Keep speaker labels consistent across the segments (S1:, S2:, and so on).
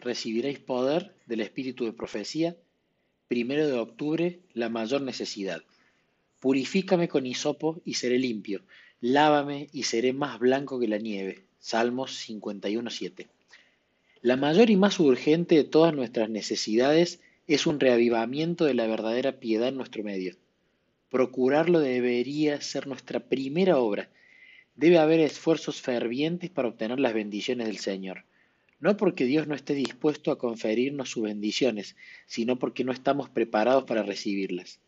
S1: recibiréis poder del Espíritu de profecía. Primero de octubre, la mayor necesidad. Purifícame con hisopo y seré limpio. Lávame y seré más blanco que la nieve. Salmos 51.7. La mayor y más urgente de todas nuestras necesidades es un reavivamiento de la verdadera piedad en nuestro medio. Procurarlo debería ser nuestra primera obra. Debe haber esfuerzos fervientes para obtener las bendiciones del Señor. No porque Dios no esté dispuesto a conferirnos sus bendiciones, sino porque no estamos preparados para recibirlas.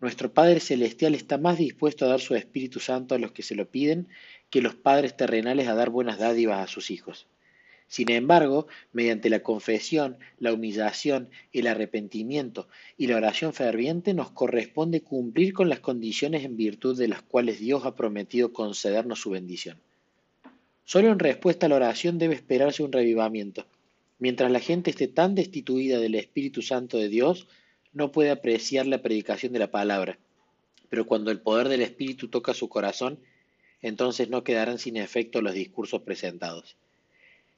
S1: Nuestro Padre Celestial está más dispuesto a dar su Espíritu Santo a los que se lo piden que los padres terrenales a dar buenas dádivas a sus hijos. Sin embargo, mediante la confesión, la humillación, el arrepentimiento y la oración ferviente nos corresponde cumplir con las condiciones en virtud de las cuales Dios ha prometido concedernos su bendición. Solo en respuesta a la oración debe esperarse un revivamiento. Mientras la gente esté tan destituida del Espíritu Santo de Dios, no puede apreciar la predicación de la palabra. Pero cuando el poder del Espíritu toca su corazón, entonces no quedarán sin efecto los discursos presentados.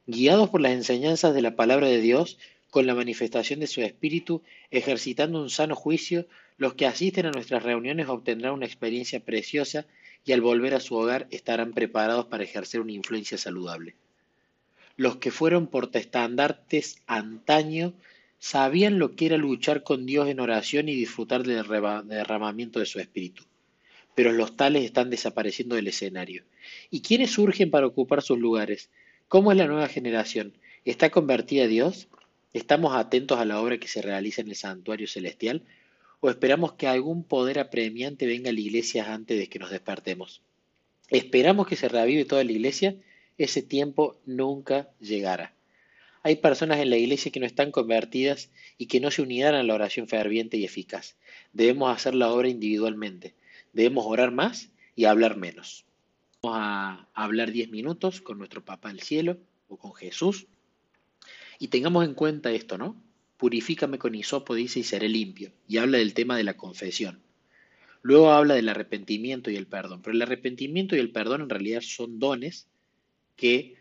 S1: Guiados por las enseñanzas de la palabra de Dios, con la manifestación de su Espíritu, ejercitando un sano juicio, los que asisten a nuestras reuniones obtendrán una experiencia preciosa y al volver a su hogar estarán preparados para ejercer una influencia saludable. Los que fueron portestandartes antaño sabían lo que era luchar con Dios en oración y disfrutar del derramamiento de su Espíritu. Pero los tales están desapareciendo del escenario. ¿Y quiénes surgen para ocupar sus lugares? ¿Cómo es la nueva generación? ¿Está convertida a Dios? ¿Estamos atentos a la obra que se realiza en el santuario celestial? ¿O esperamos que algún poder apremiante venga a la iglesia antes de que nos despertemos? ¿Esperamos que se reavive toda la iglesia? Ese tiempo nunca llegará. Hay personas en la iglesia que no están convertidas y que no se unirán a la oración ferviente y eficaz. Debemos hacer la obra individualmente. Debemos orar más y hablar menos a hablar 10 minutos con nuestro Papá del Cielo o con Jesús. Y tengamos en cuenta esto, ¿no? Purifícame con hisopo, dice, y seré limpio. Y habla del tema de la confesión. Luego habla del arrepentimiento y el perdón. Pero el arrepentimiento y el perdón en realidad son dones que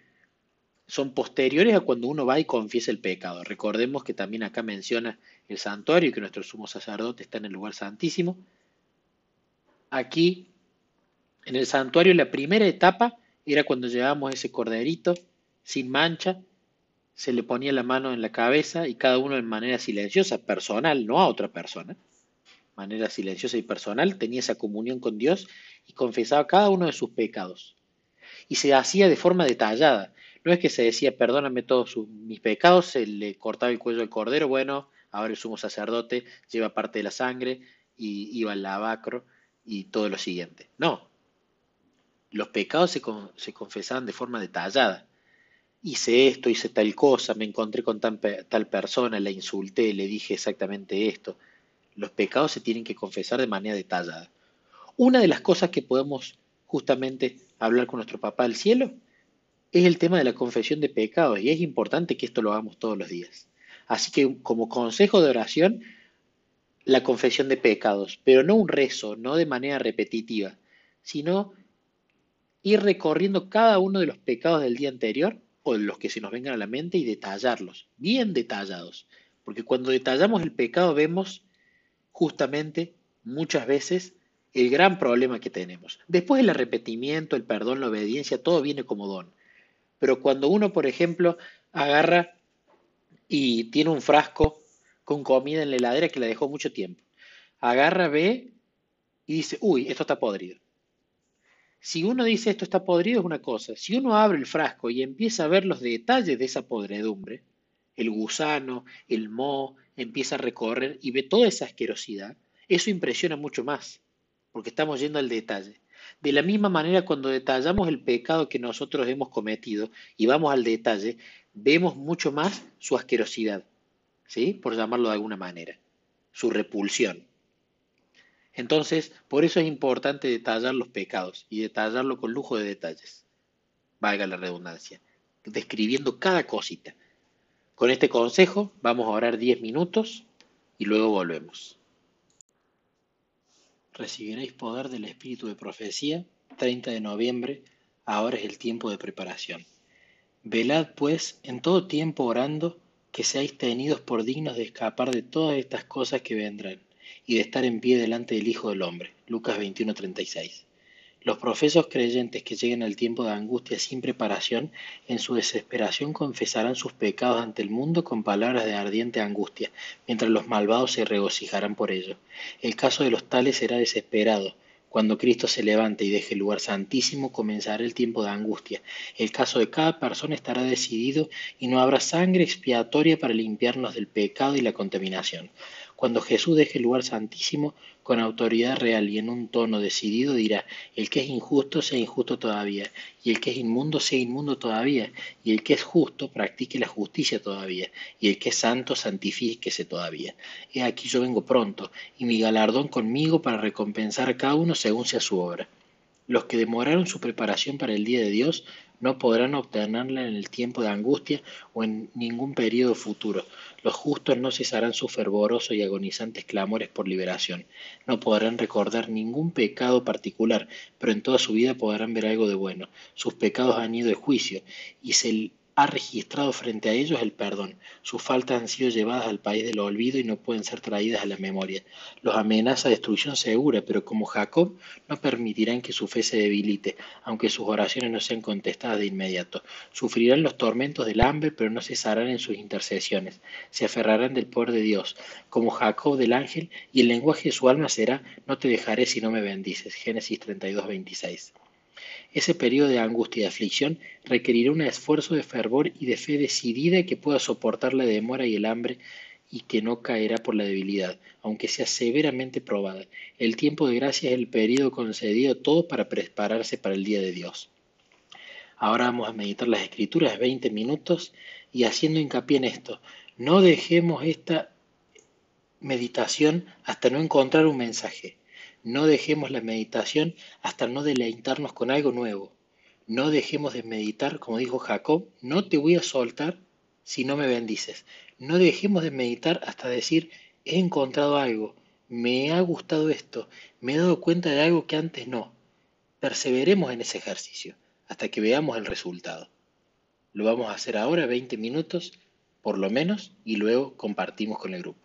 S1: son posteriores a cuando uno va y confiesa el pecado. Recordemos que también acá menciona el santuario y que nuestro sumo sacerdote está en el lugar santísimo. Aquí en el santuario la primera etapa era cuando llevábamos ese corderito sin mancha, se le ponía la mano en la cabeza y cada uno en manera silenciosa, personal, no a otra persona, manera silenciosa y personal, tenía esa comunión con Dios y confesaba cada uno de sus pecados. Y se hacía de forma detallada. No es que se decía, perdóname todos mis pecados, se le cortaba el cuello al cordero, bueno, ahora el sumo sacerdote lleva parte de la sangre y iba al lavacro y todo lo siguiente. No, los pecados se, se confesaban de forma detallada. Hice esto, hice tal cosa, me encontré con tal, tal persona, la insulté, le dije exactamente esto. Los pecados se tienen que confesar de manera detallada. Una de las cosas que podemos justamente hablar con nuestro papá del cielo es el tema de la confesión de pecados y es importante que esto lo hagamos todos los días. Así que como consejo de oración, la confesión de pecados, pero no un rezo, no de manera repetitiva, sino ir recorriendo cada uno de los pecados del día anterior o los que se nos vengan a la mente y detallarlos, bien detallados. Porque cuando detallamos el pecado vemos justamente muchas veces el gran problema que tenemos. Después el arrepentimiento, el perdón, la obediencia, todo viene como don. Pero cuando uno, por ejemplo, agarra y tiene un frasco con comida en la heladera que la dejó mucho tiempo, agarra, ve y dice, uy, esto está podrido. Si uno dice esto está podrido es una cosa, si uno abre el frasco y empieza a ver los detalles de esa podredumbre, el gusano, el moho, empieza a recorrer y ve toda esa asquerosidad, eso impresiona mucho más, porque estamos yendo al detalle. De la misma manera, cuando detallamos el pecado que nosotros hemos cometido y vamos al detalle, vemos mucho más su asquerosidad, ¿sí? Por llamarlo de alguna manera, su repulsión. Entonces, por eso es importante detallar los pecados y detallarlo con lujo de detalles, valga la redundancia, describiendo cada cosita. Con este consejo vamos a orar 10 minutos y luego volvemos. Recibiréis poder del Espíritu de Profecía, 30 de noviembre, ahora es el tiempo de preparación. Velad pues en todo tiempo orando que seáis tenidos por dignos de escapar de todas estas cosas que vendrán y de estar en pie delante del Hijo del Hombre. Lucas 21:36. Los profesos creyentes que lleguen al tiempo de angustia sin preparación, en su desesperación confesarán sus pecados ante el mundo con palabras de ardiente angustia, mientras los malvados se regocijarán por ello. El caso de los tales será desesperado, cuando Cristo se levante y deje el lugar santísimo, comenzará el tiempo de angustia. El caso de cada persona estará decidido y no habrá sangre expiatoria para limpiarnos del pecado y la contaminación. Cuando Jesús deje el lugar santísimo, con autoridad real y en un tono decidido dirá, el que es injusto sea injusto todavía, y el que es inmundo sea inmundo todavía, y el que es justo practique la justicia todavía, y el que es santo santifíquese todavía. He aquí yo vengo pronto, y mi galardón conmigo para recompensar a cada uno según sea su obra. Los que demoraron su preparación para el día de Dios no podrán obtenerla en el tiempo de angustia o en ningún periodo futuro. Los justos no cesarán sus fervorosos y agonizantes clamores por liberación. No podrán recordar ningún pecado particular, pero en toda su vida podrán ver algo de bueno. Sus pecados han ido de juicio y se ha registrado frente a ellos el perdón. Sus faltas han sido llevadas al país del olvido y no pueden ser traídas a la memoria. Los amenaza destrucción segura, pero como Jacob no permitirán que su fe se debilite, aunque sus oraciones no sean contestadas de inmediato. Sufrirán los tormentos del hambre, pero no cesarán en sus intercesiones. Se aferrarán del poder de Dios, como Jacob del ángel, y el lenguaje de su alma será, no te dejaré si no me bendices. Génesis 32, 26. Ese periodo de angustia y aflicción requerirá un esfuerzo de fervor y de fe decidida que pueda soportar la demora y el hambre y que no caerá por la debilidad, aunque sea severamente probada. El tiempo de gracia es el periodo concedido todo para prepararse para el día de Dios. Ahora vamos a meditar las escrituras 20 minutos y haciendo hincapié en esto, no dejemos esta meditación hasta no encontrar un mensaje. No dejemos la meditación hasta no deleitarnos con algo nuevo. No dejemos de meditar, como dijo Jacob, no te voy a soltar si no me bendices. No dejemos de meditar hasta decir, he encontrado algo, me ha gustado esto, me he dado cuenta de algo que antes no. Perseveremos en ese ejercicio hasta que veamos el resultado. Lo vamos a hacer ahora 20 minutos, por lo menos, y luego compartimos con el grupo.